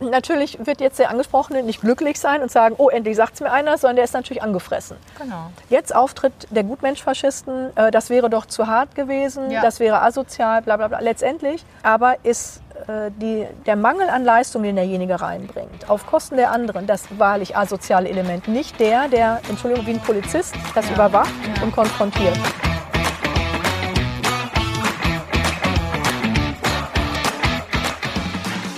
Natürlich wird jetzt der Angesprochene nicht glücklich sein und sagen, oh, endlich sagt es mir einer, sondern der ist natürlich angefressen. Genau. Jetzt Auftritt der Gutmensch-Faschisten, äh, das wäre doch zu hart gewesen, Ja. das wäre asozial, bla bla bla. Letztendlich aber ist äh, die, der Mangel an Leistung, den derjenige reinbringt, auf Kosten der anderen, das wahrlich asoziale Element. Nicht der, der, Entschuldigung, wie ein Polizist das überwacht und konfrontiert.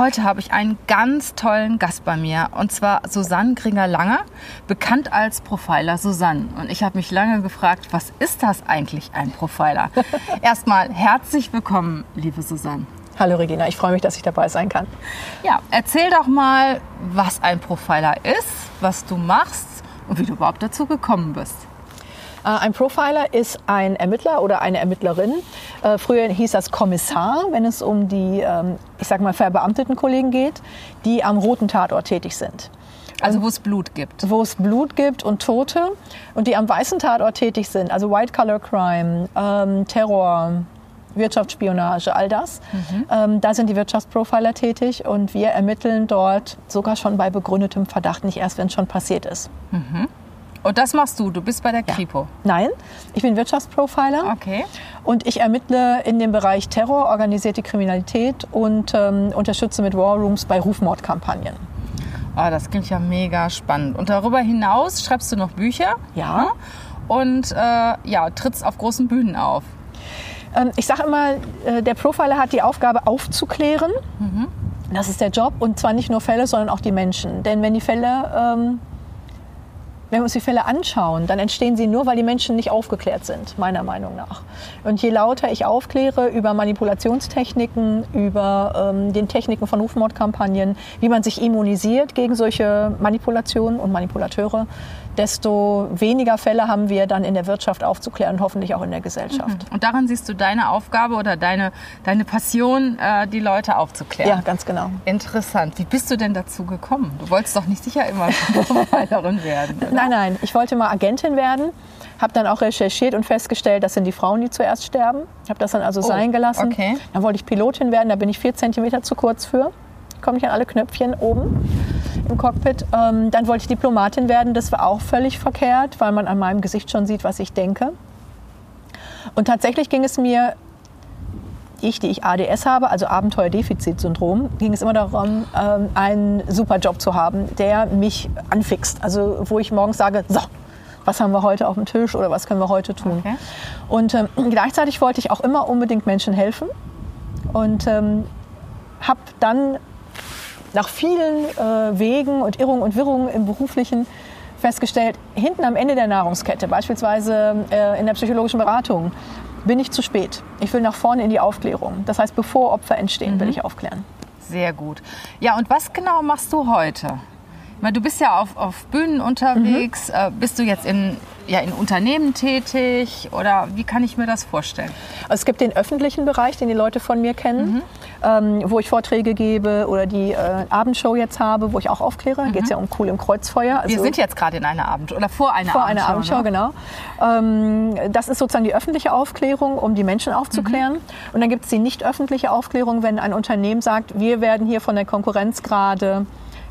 Heute habe ich einen ganz tollen Gast bei mir und zwar Susanne Gringer-Langer, bekannt als Profiler Susanne. Und ich habe mich lange gefragt, was ist das eigentlich ein Profiler? Erstmal herzlich willkommen, liebe Susanne. Hallo Regina, ich freue mich, dass ich dabei sein kann. Ja, erzähl doch mal, was ein Profiler ist, was du machst und wie du überhaupt dazu gekommen bist. Äh, Ein Profiler ist ein Ermittler oder eine Ermittlerin. Äh, Früher hieß das Kommissar, wenn es um die, ähm, ich sag mal, verbeamteten Kollegen geht, die am roten Tatort tätig sind. Also wo es Blut gibt. Wo es Blut gibt und Tote und die am weißen Tatort tätig sind, also White Collar Crime, ähm, Terror, Wirtschaftsspionage, all das. Ähm, da sind die Wirtschaftsprofiler tätig und wir ermitteln dort sogar schon bei begründetem Verdacht, nicht erst, wenn es schon passiert ist. Und das machst du, du bist bei der Kripo. Nein, ich bin Wirtschaftsprofiler. Okay. Und ich ermittle in dem Bereich Terror, organisierte Kriminalität und ähm, unterstütze mit War Rooms bei Rufmordkampagnen. Oh, das klingt ja mega spannend. Und darüber hinaus schreibst du noch Bücher Ja. und äh, ja, trittst auf großen Bühnen auf. Ähm, ich sage immer, äh, der Profiler hat die Aufgabe aufzuklären. Das ist der Job. Und zwar nicht nur Fälle, sondern auch die Menschen. Denn wenn die Fälle, ähm, wenn wir uns die Fälle anschauen, dann entstehen sie nur, weil die Menschen nicht aufgeklärt sind, meiner Meinung nach. Und je lauter ich aufkläre über Manipulationstechniken, über ähm, den Techniken von Rufmordkampagnen, wie man sich immunisiert gegen solche Manipulationen und Manipulateure, desto weniger Fälle haben wir dann in der Wirtschaft aufzuklären und hoffentlich auch in der Gesellschaft. Und daran siehst du deine Aufgabe oder deine, deine Passion, äh, die Leute aufzuklären. Ja, ganz genau. Interessant. Wie bist du denn dazu gekommen? Du wolltest doch nicht sicher immer Profilerin werden. Oder? Nein, nein, ich wollte mal Agentin werden, habe dann auch recherchiert und festgestellt, das sind die Frauen, die zuerst sterben. Habe das dann also sein gelassen. Oh, okay. Dann wollte ich Pilotin werden, da bin ich vier Zentimeter zu kurz für. Komme ich an alle Knöpfchen oben im Cockpit. Ähm, dann wollte ich Diplomatin werden, das war auch völlig verkehrt, weil man an meinem Gesicht schon sieht, was ich denke. Und tatsächlich ging es mir ich, die ich ADS habe, also Abenteuerdefizitsyndrom, ging es immer darum, ähm, einen super Job zu haben, der mich anfixt. Also wo ich morgens sage, so, was haben wir heute auf dem Tisch oder was können wir heute tun. Okay. Und ähm, gleichzeitig wollte ich auch immer unbedingt Menschen helfen und ähm, habe dann nach vielen äh, Wegen und Irrungen und Wirrungen im beruflichen festgestellt, hinten am Ende der Nahrungskette, beispielsweise äh, in der psychologischen Beratung, bin ich zu spät. Ich will nach vorne in die Aufklärung. Das heißt, bevor Opfer entstehen, will ich aufklären. Sehr gut. Ja, und was genau machst du heute? Meine, Du bist ja auf, auf Bühnen unterwegs. Mhm. Äh, Bist du jetzt in, ja, in Unternehmen tätig oder wie kann ich mir das vorstellen? Also es gibt den öffentlichen Bereich, den die Leute von mir kennen, ähm, wo ich Vorträge gebe oder die äh, Abendshow jetzt habe, wo ich auch aufkläre. Geht es ja um Cool im Kreuzfeuer. Also Wir sind jetzt gerade in einer Abend oder vor einer vor einer Abendshow. Abendshow, ne? genau. Ähm, das ist sozusagen die öffentliche Aufklärung, um die Menschen aufzuklären. Mhm. Und dann gibt es die nicht öffentliche Aufklärung, wenn ein Unternehmen sagt, wir werden hier von der Konkurrenz gerade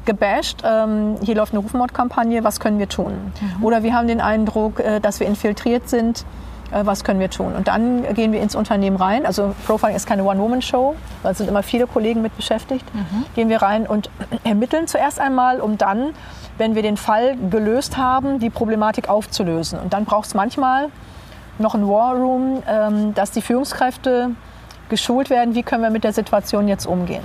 gebasht, ähm, hier läuft eine Rufmordkampagne, was können wir tun? Mhm. Oder wir haben den Eindruck, äh, dass wir infiltriert sind, äh, was können wir tun? Und dann gehen wir ins Unternehmen rein. Also Profiling ist keine One-Woman-Show, da sind immer viele Kollegen mit beschäftigt. Gehen wir rein und ermitteln zuerst einmal, um dann, wenn wir den Fall gelöst haben, die Problematik aufzulösen. Und dann braucht es manchmal noch ein War Room, ähm, dass die Führungskräfte geschult werden, wie können wir mit der Situation jetzt umgehen.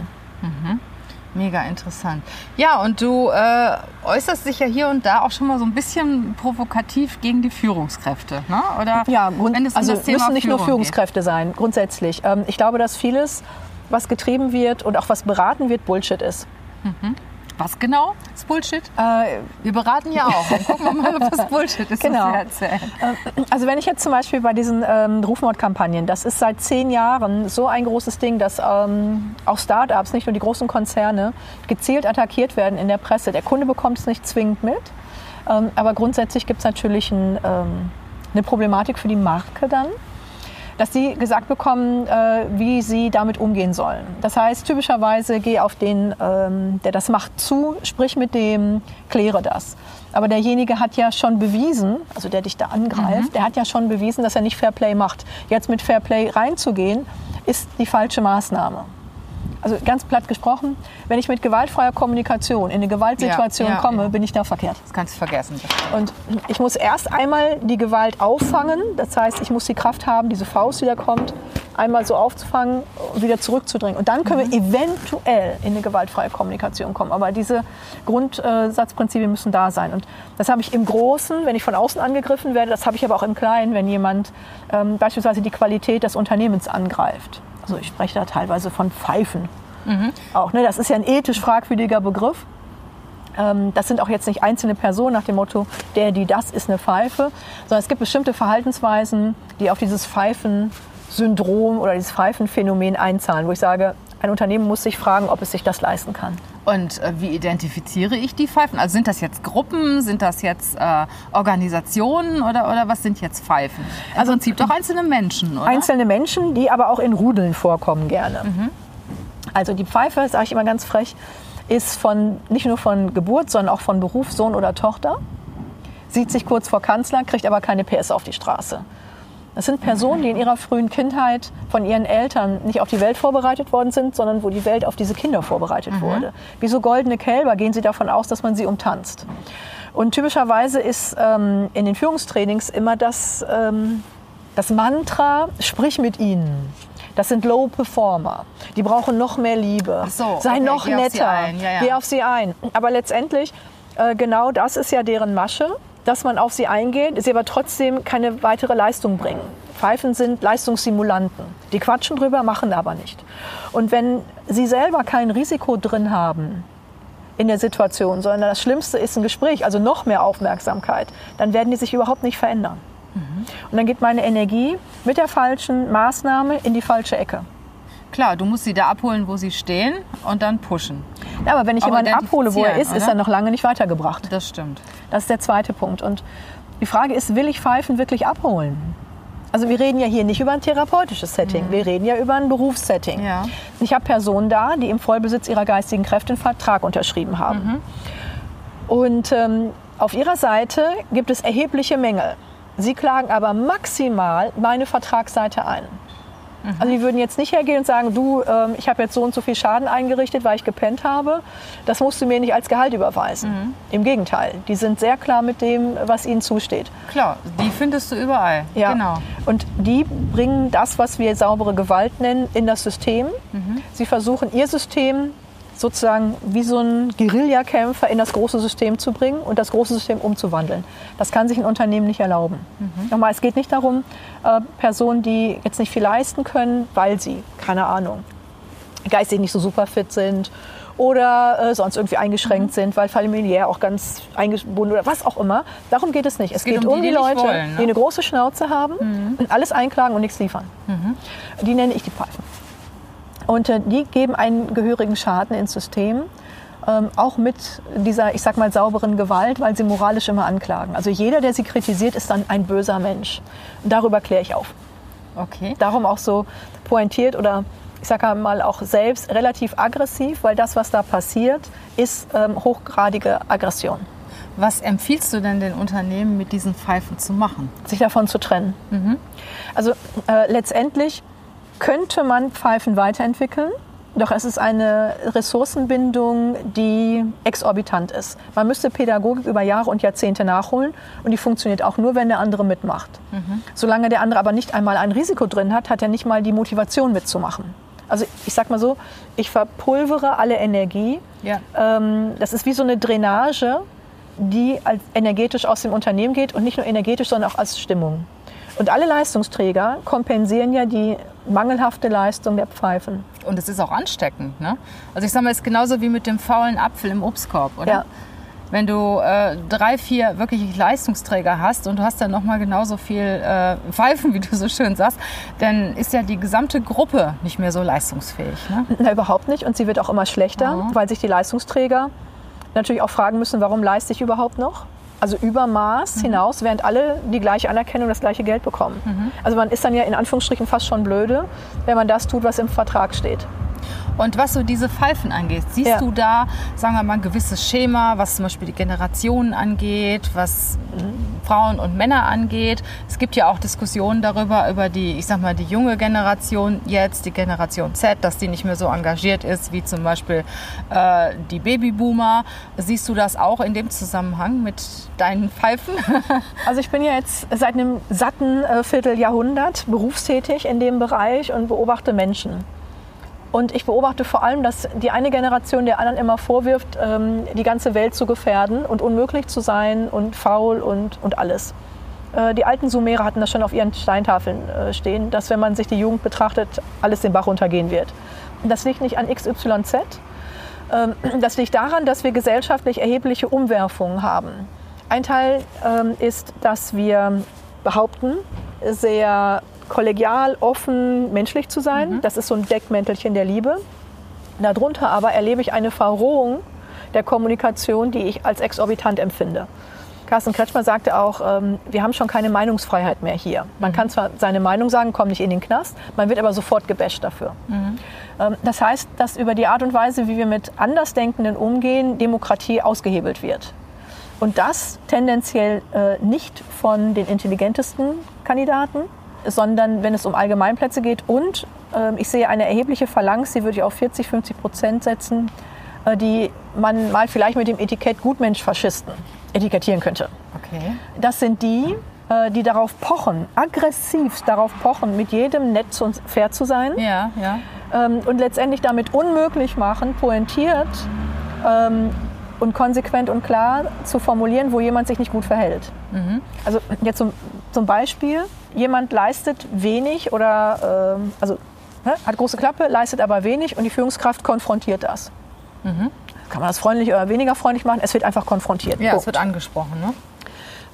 Mega interessant. Ja, und du äh, äußerst dich ja hier und da auch schon mal so ein bisschen provokativ gegen die Führungskräfte, ne? Oder ja, Grund, wenn es also um das Thema müssen nicht Führung nur Führungskräfte geht. sein, grundsätzlich. Ähm, ich glaube, dass vieles, was getrieben wird und auch was beraten wird, Bullshit ist. Mhm. Was genau ist Bullshit? Äh, wir beraten ja auch. Dann gucken wir mal, ob das Bullshit ist, genau. was wir erzählen. Äh, also wenn ich jetzt zum Beispiel bei diesen ähm, Rufmordkampagnen, das ist seit zehn Jahren so ein großes Ding, dass ähm, auch Startups, nicht nur die großen Konzerne, gezielt attackiert werden in der Presse. Der Kunde bekommt es nicht zwingend mit, ähm, aber grundsätzlich gibt es natürlich ein, ähm, eine Problematik für die Marke dann dass sie gesagt bekommen, äh, wie sie damit umgehen sollen. Das heißt, typischerweise geh auf den, ähm, der das macht, zu, sprich mit dem, kläre das. Aber derjenige hat ja schon bewiesen, also der dich da angreift, mhm. der hat ja schon bewiesen, dass er nicht Fairplay macht. Jetzt mit Fairplay reinzugehen, ist die falsche Maßnahme also ganz platt gesprochen, wenn ich mit gewaltfreier Kommunikation in eine Gewaltsituation ja, ja, komme, ja. bin ich da verkehrt. Das kannst du vergessen. Und ich muss erst einmal die Gewalt auffangen. Das heißt, ich muss die Kraft haben, diese Faust, die da kommt, einmal so aufzufangen wieder zurückzudrängen. Und dann können mhm. wir eventuell in eine gewaltfreie Kommunikation kommen. Aber diese Grundsatzprinzipien müssen da sein. Und das habe ich im Großen, wenn ich von außen angegriffen werde, das habe ich aber auch im Kleinen, wenn jemand ähm, beispielsweise die Qualität des Unternehmens angreift. Also ich spreche da teilweise von Pfeifen. Mhm. Auch, ne? Das ist ja ein ethisch fragwürdiger Begriff. Ähm, das sind auch jetzt nicht einzelne Personen nach dem Motto, der, die, das ist eine Pfeife, sondern es gibt bestimmte Verhaltensweisen, die auf dieses Pfeifen-Syndrom oder dieses Pfeifenphänomen einzahlen, wo ich sage, ein Unternehmen muss sich fragen, ob es sich das leisten kann. Und äh, wie identifiziere ich die Pfeifen? Also sind das jetzt Gruppen, sind das jetzt äh, Organisationen oder, oder was sind jetzt Pfeifen? Im also, Prinzip doch einzelne Menschen, oder? Einzelne Menschen, die aber auch in Rudeln vorkommen gerne. Mhm. Also die Pfeife, sage ich immer ganz frech, ist von, nicht nur von Geburt, sondern auch von Beruf, Sohn oder Tochter. Sieht sich kurz vor Kanzler, kriegt aber keine PS auf die Straße. Das sind Personen, die in ihrer frühen Kindheit von ihren Eltern nicht auf die Welt vorbereitet worden sind, sondern wo die Welt auf diese Kinder vorbereitet mhm. wurde. Wie so goldene Kälber gehen sie davon aus, dass man sie umtanzt. Und typischerweise ist ähm, in den Führungstrainings immer das, ähm, das Mantra, sprich mit ihnen. Das sind Low Performer. Die brauchen noch mehr Liebe. So, Sei okay, noch netter. Ja, ja. Geh auf sie ein. Aber letztendlich, äh, genau das ist ja deren Masche dass man auf sie eingeht, sie aber trotzdem keine weitere Leistung bringen. Pfeifen sind Leistungssimulanten. Die quatschen drüber, machen aber nicht. Und wenn sie selber kein Risiko drin haben in der Situation, sondern das Schlimmste ist ein Gespräch, also noch mehr Aufmerksamkeit, dann werden die sich überhaupt nicht verändern. Mhm. Und dann geht meine Energie mit der falschen Maßnahme in die falsche Ecke. Klar, du musst sie da abholen, wo sie stehen und dann pushen. Ja, aber wenn ich jemanden abhole, wo er ist, oder? ist er noch lange nicht weitergebracht. Das stimmt. Das ist der zweite Punkt. Und die Frage ist, will ich Pfeifen wirklich abholen? Also wir reden ja hier nicht über ein therapeutisches Setting, mhm. wir reden ja über ein Berufssetting. Ja. Ich habe Personen da, die im Vollbesitz ihrer geistigen Kräfte einen Vertrag unterschrieben haben. Mhm. Und ähm, auf ihrer Seite gibt es erhebliche Mängel. Sie klagen aber maximal meine Vertragsseite ein. Mhm. Also die würden jetzt nicht hergehen und sagen, du, ähm, ich habe jetzt so und so viel Schaden eingerichtet, weil ich gepennt habe. Das musst du mir nicht als Gehalt überweisen. Mhm. Im Gegenteil, die sind sehr klar mit dem, was ihnen zusteht. Klar, die findest du überall. Ja. Genau. Und die bringen das, was wir saubere Gewalt nennen, in das System. Mhm. Sie versuchen ihr System sozusagen wie so ein Guerillakämpfer in das große System zu bringen und das große System umzuwandeln. Das kann sich ein Unternehmen nicht erlauben. Mhm. Nochmal, es geht nicht darum, äh, Personen, die jetzt nicht viel leisten können, weil sie, keine Ahnung, geistig nicht so super fit sind oder äh, sonst irgendwie eingeschränkt mhm. sind, weil familiär auch ganz eingebunden oder was auch immer. Darum geht es nicht. Es, es geht, geht, um die, die Leute, wollen, ne? die eine große Schnauze haben mhm. und alles einklagen und nichts liefern. Mhm. Die nenne ich die Pfeifen. Und äh, die geben einen gehörigen Schaden ins System. Ähm, auch mit dieser, ich sag mal, sauberen Gewalt, weil sie moralisch immer anklagen. Also jeder, der sie kritisiert, ist dann ein böser Mensch. Und darüber kläre ich auf. Okay. Darum auch so pointiert oder ich sage mal auch selbst relativ aggressiv, weil das, was da passiert, ist ähm, hochgradige Aggression. Was empfiehlst du denn den Unternehmen, mit diesen Pfeifen zu machen? Sich davon zu trennen. Mhm. Also äh, letztendlich könnte man Pfeifen weiterentwickeln. Doch es ist eine Ressourcenbindung, die exorbitant ist. Man müsste Pädagogik über Jahre und Jahrzehnte nachholen und die funktioniert auch nur, wenn der andere mitmacht. Mhm. Solange der andere aber nicht einmal ein Risiko drin hat, hat er nicht mal die Motivation mitzumachen. Also ich sag mal so, ich verpulvere alle Energie. Ja. Ähm, das ist wie so eine Drainage, die als energetisch aus dem Unternehmen geht und nicht nur energetisch, sondern auch als Stimmung. Und alle Leistungsträger kompensieren ja die mangelhafte Leistung der Pfeifen. Und es ist auch ansteckend. Ne? Also ich sage mal, es ist genauso wie mit dem faulen Apfel im Obstkorb, oder? Ja. Wenn du äh, drei, vier wirklich Leistungsträger hast und du hast dann nochmal genauso viel äh, Pfeifen, wie du so schön sagst, dann ist ja die gesamte Gruppe nicht mehr so leistungsfähig. Ne? Na, überhaupt nicht. Und sie wird auch immer schlechter, Mhm. weil sich die Leistungsträger natürlich auch fragen müssen, warum leiste ich überhaupt noch? Also über Maß hinaus, während alle die gleiche Anerkennung, das gleiche Geld bekommen. Also man ist dann ja in Anführungsstrichen fast schon blöde, wenn man das tut, was im Vertrag steht. Und was so diese Pfeifen angeht, siehst Ja. du da, sagen wir mal, ein gewisses Schema, was zum Beispiel die Generationen angeht, was Frauen und Männer angeht? Es gibt ja auch Diskussionen darüber, über die, ich sag mal, die junge Generation jetzt, die Generation Z, dass die nicht mehr so engagiert ist wie zum Beispiel äh, die Babyboomer. Siehst du das auch in dem Zusammenhang mit deinen Pfeifen? Also ich bin ja jetzt seit einem satten äh, Vierteljahrhundert berufstätig in dem Bereich und beobachte Menschen. Und ich beobachte vor allem, dass die eine Generation der anderen immer vorwirft, ähm, die ganze Welt zu gefährden und unmöglich zu sein und faul und, und alles. Äh, Die alten Sumerer hatten das schon auf ihren Steintafeln äh, stehen, dass wenn man sich die Jugend betrachtet, alles den Bach runtergehen wird. Das liegt nicht an XYZ. Ähm, Das liegt daran, dass wir gesellschaftlich erhebliche Umwerfungen haben. Ein Teil ähm, ist, dass wir behaupten, sehr kollegial, offen, menschlich zu sein. Das ist so ein Deckmäntelchen der Liebe. Darunter aber erlebe ich eine Verrohung der Kommunikation, die ich als exorbitant empfinde. Carsten Kretschmer sagte auch, ähm, wir haben schon keine Meinungsfreiheit mehr hier. Man kann zwar seine Meinung sagen, kommt nicht in den Knast, man wird aber sofort gebasht dafür. Ähm, das heißt, dass über die Art und Weise, wie wir mit Andersdenkenden umgehen, Demokratie ausgehebelt wird. Und das tendenziell äh, nicht von den intelligentesten Kandidaten, sondern wenn es um Allgemeinplätze geht. Und ähm, ich sehe eine erhebliche Phalanx, die würde ich auf 40, 50 Prozent setzen, äh, die man mal vielleicht mit dem Etikett Gutmensch-Faschisten etikettieren könnte. Okay. Das sind die, äh, die darauf pochen, aggressiv darauf pochen, mit jedem nett und fair zu sein Ja, ja. ähm, und letztendlich damit unmöglich machen, pointiert ähm, und konsequent und klar zu formulieren, wo jemand sich nicht gut verhält. Also jetzt zum, zum Beispiel, jemand leistet wenig oder ähm, also ne, hat große Klappe, leistet aber wenig und die Führungskraft konfrontiert das. Kann man das freundlich oder weniger freundlich machen? Es wird einfach konfrontiert. Ja, es Punkt. wird angesprochen, ne?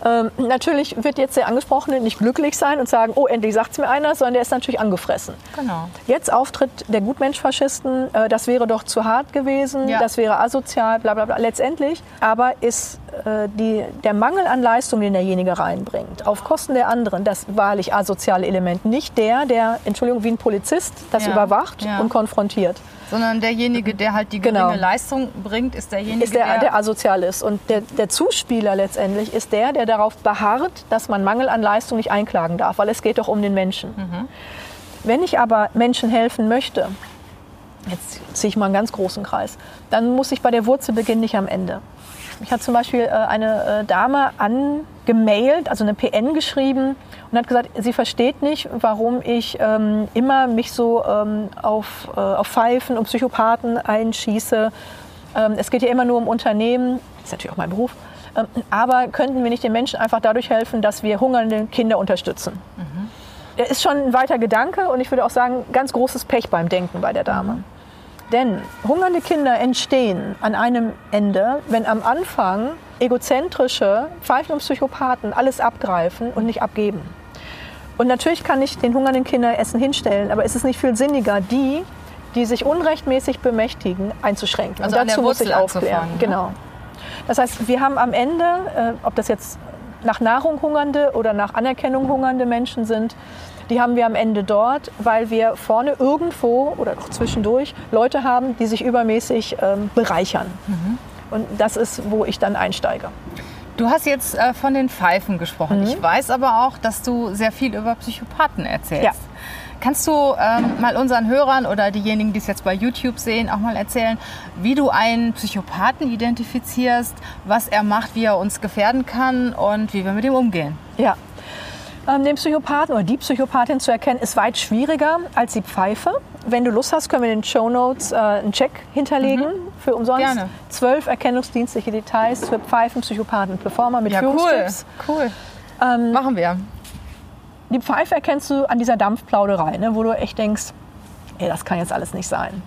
Ähm, natürlich wird jetzt der Angesprochene nicht glücklich sein und sagen, oh, endlich sagt es mir einer, sondern der ist natürlich angefressen. Genau. Jetzt Auftritt der Gutmensch-Faschisten, äh, das wäre doch zu hart gewesen, Ja. das wäre asozial, bla bla bla. Letztendlich aber ist äh, die, der Mangel an Leistung, den derjenige reinbringt, auf Kosten der anderen, das wahrlich asoziale Element. Nicht der, der, Entschuldigung, wie ein Polizist das Ja. überwacht Ja. und konfrontiert. Sondern derjenige, der halt die Genau. geringe Leistung bringt, ist derjenige, Ist der, der asozial ist. Und der, der Zuspieler letztendlich ist der, der darauf beharrt, dass man Mangel an Leistung nicht einklagen darf, weil es geht doch um den Menschen. Wenn ich aber Menschen helfen möchte, jetzt ziehe ich mal einen ganz großen Kreis, dann muss ich bei der Wurzel beginnen, nicht am Ende. Mich hat zum Beispiel äh, eine äh, Dame angemailt, also eine PN geschrieben und hat gesagt, sie versteht nicht, warum ich ähm, immer mich so ähm, auf, äh, auf Pfeifen und Psychopathen einschieße. Ähm, es geht ja immer nur um Unternehmen, das ist natürlich auch mein Beruf. Ähm, aber könnten wir nicht den Menschen einfach dadurch helfen, dass wir hungernde Kinder unterstützen? Der ist schon ein weiter Gedanke und ich würde auch sagen, ganz großes Pech beim Denken bei der Dame. Denn hungernde Kinder entstehen an einem Ende, wenn am Anfang egozentrische Pfeifen und Psychopathen alles abgreifen und nicht abgeben. Und natürlich kann ich den hungernden Kindern Essen hinstellen, aber ist es nicht viel sinniger, die, die sich unrechtmäßig bemächtigen, einzuschränken? Also und dazu muss ich aufklären. ne? Genau. Das heißt, wir haben am Ende, äh, ob das jetzt nach Nahrung hungernde oder nach Anerkennung hungernde Menschen sind, die haben wir am Ende dort, weil wir vorne irgendwo oder auch zwischendurch Leute haben, die sich übermäßig ähm, bereichern. Mhm. Und das ist, wo ich dann einsteige. Du hast jetzt äh, von den Pfeifen gesprochen. Mhm. Ich weiß aber auch, dass du sehr viel über Psychopathen erzählst. Ja. Kannst du ähm, mal unseren Hörern oder diejenigen, die es jetzt bei YouTube sehen, auch mal erzählen, wie du einen Psychopathen identifizierst, was er macht, wie er uns gefährden kann und wie wir mit ihm umgehen? Ja. Ähm, den Psychopathen oder die Psychopathin zu erkennen, ist weit schwieriger als die Pfeife. Wenn du Lust hast, können wir in den Show Notes äh, einen Check hinterlegen für umsonst. Gerne. Zwölf erkennungsdienstliche Details für Pfeifen, Psychopathen, Performer mit Ja, cool. Führungstipps. Cool. Ähm, Machen wir. die Pfeife erkennst du an dieser Dampfplauderei, ne, wo du echt denkst, ey, das kann jetzt alles nicht sein.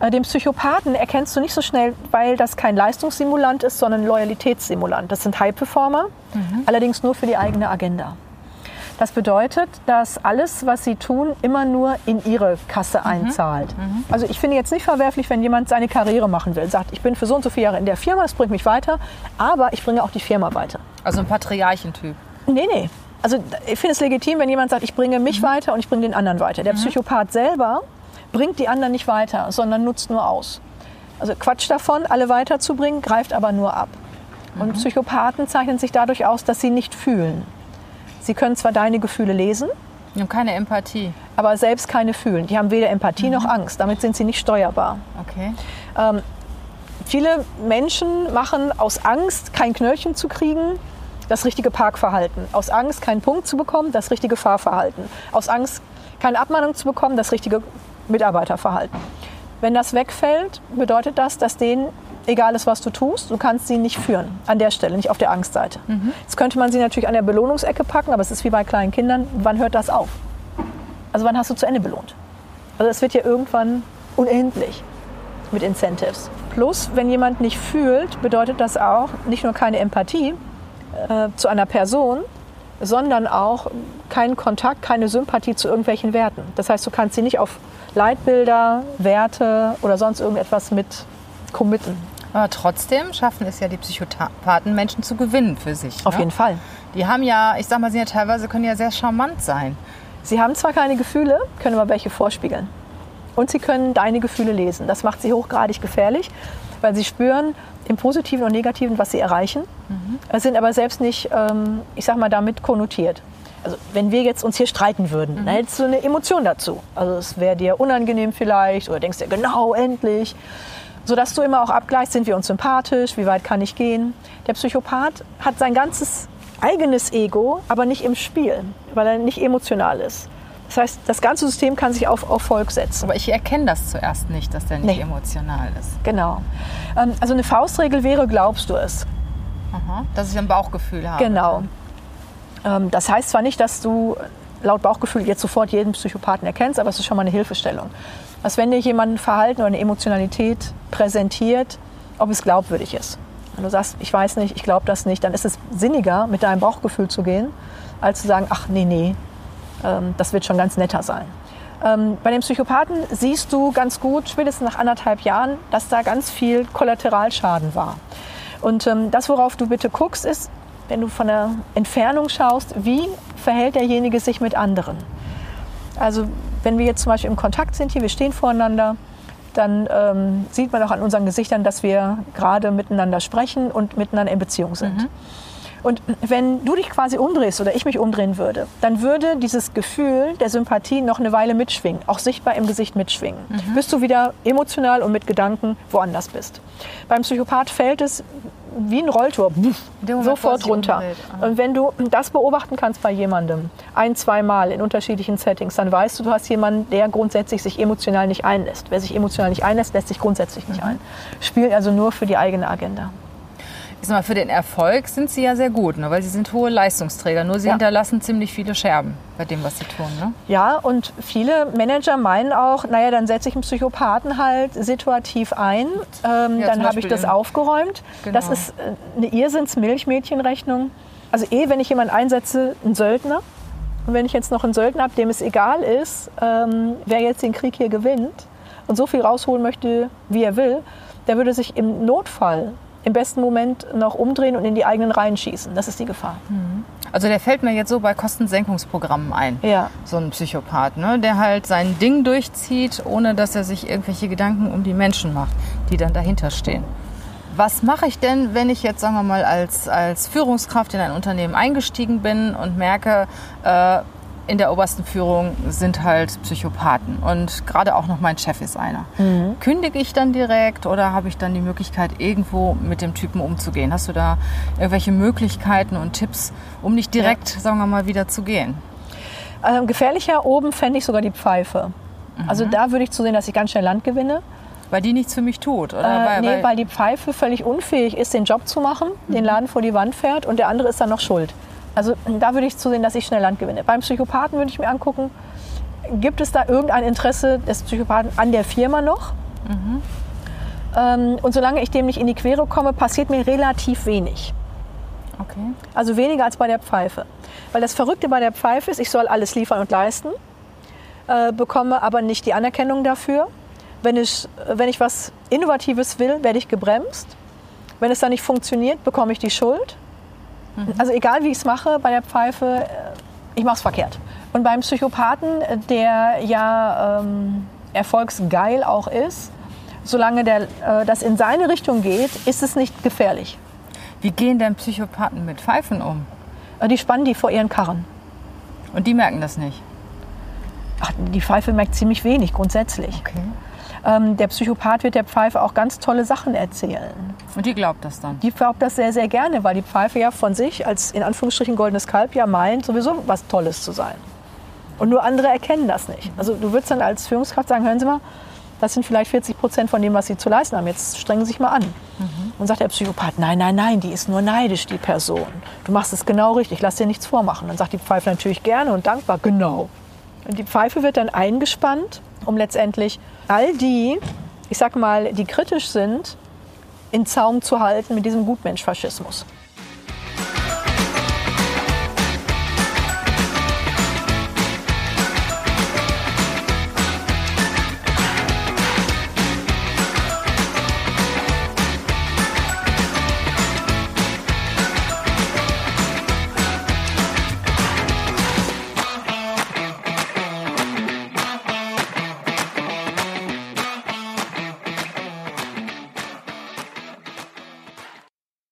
Äh, Den Psychopathen erkennst du nicht so schnell, weil das kein Leistungssimulant ist, sondern Loyalitätssimulant. Das sind High-Performer, allerdings nur für die eigene Agenda. Das bedeutet, dass alles, was sie tun, immer nur in ihre Kasse einzahlt. Also ich finde jetzt nicht verwerflich, wenn jemand seine Karriere machen will, sagt, ich bin für so und so viele Jahre in der Firma, das bringt mich weiter, aber ich bringe auch die Firma weiter. Also ein Patriarchentyp. Nee, nee. Also ich finde es legitim, wenn jemand sagt, ich bringe mich weiter und ich bringe den anderen weiter. Der Psychopath selber bringt die anderen nicht weiter, sondern nutzt nur aus. Also Quatsch davon, alle weiterzubringen, greift aber nur ab. Und Psychopathen zeichnen sich dadurch aus, dass sie nicht fühlen. Sie können zwar deine Gefühle lesen, Die haben keine Empathie. aber selbst keine fühlen. Die haben weder Empathie noch Angst. Damit sind sie nicht steuerbar. Okay. Viele Menschen machen aus Angst, kein Knöllchen zu kriegen, das richtige Parkverhalten. Aus Angst, keinen Punkt zu bekommen, das richtige Fahrverhalten. Aus Angst, keine Abmahnung zu bekommen, das richtige Mitarbeiterverhalten. Wenn das wegfällt, bedeutet das, dass denen egal ist, was du tust, du kannst sie nicht führen. An der Stelle, nicht auf der Angstseite. Jetzt könnte man sie natürlich an der Belohnungsecke packen, aber es ist wie bei kleinen Kindern. Wann hört das auf? Also wann hast du zu Ende belohnt? Also es wird ja irgendwann unendlich mit Incentives. Plus, wenn jemand nicht fühlt, bedeutet das auch nicht nur keine Empathie äh, zu einer Person, sondern auch keinen Kontakt, keine Sympathie zu irgendwelchen Werten. Das heißt, du kannst sie nicht auf Leitbilder, Werte oder sonst irgendetwas mit committen. Aber trotzdem schaffen es ja die Psychopathen, Menschen zu gewinnen für sich. Auf ne? jeden Fall. Die haben ja, ich sag mal, sind ja teilweise können ja sehr charmant sein. Sie haben zwar keine Gefühle, können aber welche vorspiegeln. Und sie können deine Gefühle lesen. Das macht sie hochgradig gefährlich, weil sie spüren im Positiven und Negativen, was sie erreichen, äh, sind aber selbst nicht, ähm, ich sag mal, damit konnotiert. Also wenn wir jetzt uns hier streiten würden, dann hättest du eine Emotion dazu. Also es wäre dir unangenehm vielleicht oder denkst dir, genau, endlich. Sodass du immer auch abgleichst, sind wir uns sympathisch, wie weit kann ich gehen. Der Psychopath hat sein ganzes eigenes Ego, aber nicht im Spiel, weil er nicht emotional ist. Das heißt, das ganze System kann sich auf Erfolg setzen. Aber ich erkenne das zuerst nicht, dass der nicht Nee. emotional ist. Genau. Ähm, Also eine Faustregel wäre, glaubst du es? Aha. Dass ich ein Bauchgefühl habe. Genau. Ähm, Das heißt zwar nicht, dass du laut Bauchgefühl jetzt sofort jeden Psychopathen erkennst, aber es ist schon mal eine Hilfestellung. Dass wenn dir jemand ein Verhalten oder eine Emotionalität präsentiert, ob es glaubwürdig ist. Wenn du sagst, ich weiß nicht, ich glaube das nicht, dann ist es sinniger, mit deinem Bauchgefühl zu gehen, als zu sagen, ach nee, nee, ähm, das wird schon ganz netter sein. Ähm, bei den Psychopathen siehst du ganz gut, spätestens nach anderthalb Jahren, dass da ganz viel Kollateralschaden war. Und ähm, das, worauf du bitte guckst, ist, wenn du von der Entfernung schaust, wie verhält derjenige sich mit anderen. Also wenn wir jetzt zum Beispiel im Kontakt sind, hier, wir stehen voreinander, dann ähm, sieht man auch an unseren Gesichtern, dass wir gerade miteinander sprechen und miteinander in Beziehung sind. Und wenn du dich quasi umdrehst oder ich mich umdrehen würde, dann würde dieses Gefühl der Sympathie noch eine Weile mitschwingen, auch sichtbar im Gesicht mitschwingen, bis du wieder emotional und mit Gedanken woanders bist. Beim Psychopath fällt es wie ein Rolltor, sofort runter. Aha. Und wenn du das beobachten kannst bei jemandem, ein, zweimal in unterschiedlichen Settings, dann weißt du, du hast jemanden, der grundsätzlich sich emotional nicht einlässt. Wer sich emotional nicht einlässt, lässt sich grundsätzlich nicht ein. Spielt also nur für die eigene Agenda. Ich sag mal, für den Erfolg sind sie ja sehr gut, ne? weil sie sind hohe Leistungsträger. Nur sie Ja. hinterlassen ziemlich viele Scherben bei dem, was sie tun. Ne? Ja, und viele Manager meinen auch, naja, dann setze ich einen Psychopathen halt situativ ein, ähm, Ja, dann habe ich das aufgeräumt. Das Genau. ist äh, eine Irrsinns-Milchmädchenrechnung. Also eh, wenn ich jemanden einsetze, einen Söldner. Und wenn ich jetzt noch einen Söldner habe, dem es egal ist, ähm, wer jetzt den Krieg hier gewinnt und so viel rausholen möchte, wie er will, der würde sich im Notfall im besten Moment noch umdrehen und in die eigenen Reihen schießen. Das ist die Gefahr. Also der fällt mir jetzt so bei Kostensenkungsprogrammen ein. Ja. So ein Psychopath, ne? der halt sein Ding durchzieht, ohne dass er sich irgendwelche Gedanken um die Menschen macht, die dann dahinter stehen. Was mache ich denn, wenn ich jetzt, sagen wir mal, als, als Führungskraft in ein Unternehmen eingestiegen bin und merke, äh, in der obersten Führung sind halt Psychopathen und gerade auch noch mein Chef ist einer. Mhm. Kündige ich dann direkt oder habe ich dann die Möglichkeit, irgendwo mit dem Typen umzugehen? Hast du da irgendwelche Möglichkeiten und Tipps, um nicht direkt, sagen wir mal, wieder zu gehen? Ähm, gefährlicher oben fände ich sogar die Pfeife. Also da würde ich zusehen, dass ich ganz schnell Land gewinne. Weil die nichts für mich tut, oder? Äh, weil, nee, weil, weil die Pfeife völlig unfähig ist, den Job zu machen, den Laden vor die Wand fährt und der andere ist dann noch schuld. Also da würde ich zusehen, dass ich schnell Land gewinne. Beim Psychopathen würde ich mir angucken, gibt es da irgendein Interesse des Psychopathen an der Firma noch? Ähm, und solange ich dem nicht in die Quere komme, passiert mir relativ wenig. okay. Also weniger als bei der Pfeife. Weil das Verrückte bei der Pfeife ist, ich soll alles liefern und leisten, äh, bekomme aber nicht die Anerkennung dafür. Wenn ich, wenn ich was Innovatives will, werde ich gebremst. Wenn es dann nicht funktioniert, bekomme ich die Schuld. Also egal wie ich es mache bei der Pfeife, äh, ich mache es verkehrt. Und beim Psychopathen, der ja ähm, erfolgsgeil auch ist, solange der, äh, das in seine Richtung geht, ist es nicht gefährlich. Wie gehen denn Psychopathen mit Pfeifen um? Äh, Die spannen die vor ihren Karren. Und die merken das nicht. Ach, die Pfeife merkt ziemlich wenig grundsätzlich. Okay. Ähm, der Psychopath wird der Pfeife auch ganz tolle Sachen erzählen. Und die glaubt das dann. Die glaubt das sehr, sehr gerne, weil die Pfeife ja von sich als in Anführungsstrichen goldenes Kalb ja meint, sowieso was Tolles zu sein. Und nur andere erkennen das nicht. Also du würdest dann als Führungskraft sagen, hören Sie mal, das sind vielleicht 40 Prozent von dem, was Sie zu leisten haben. Jetzt strengen Sie sich mal an. Und sagt der Psychopath, nein, nein, nein, die ist nur neidisch, die Person. Du machst es genau richtig, lass dir nichts vormachen. Dann sagt die Pfeife natürlich gerne und dankbar, genau. Und die Pfeife wird dann eingespannt, um letztendlich all die, ich sag mal, die kritisch sind, in Zaum zu halten mit diesem Gutmenschfaschismus.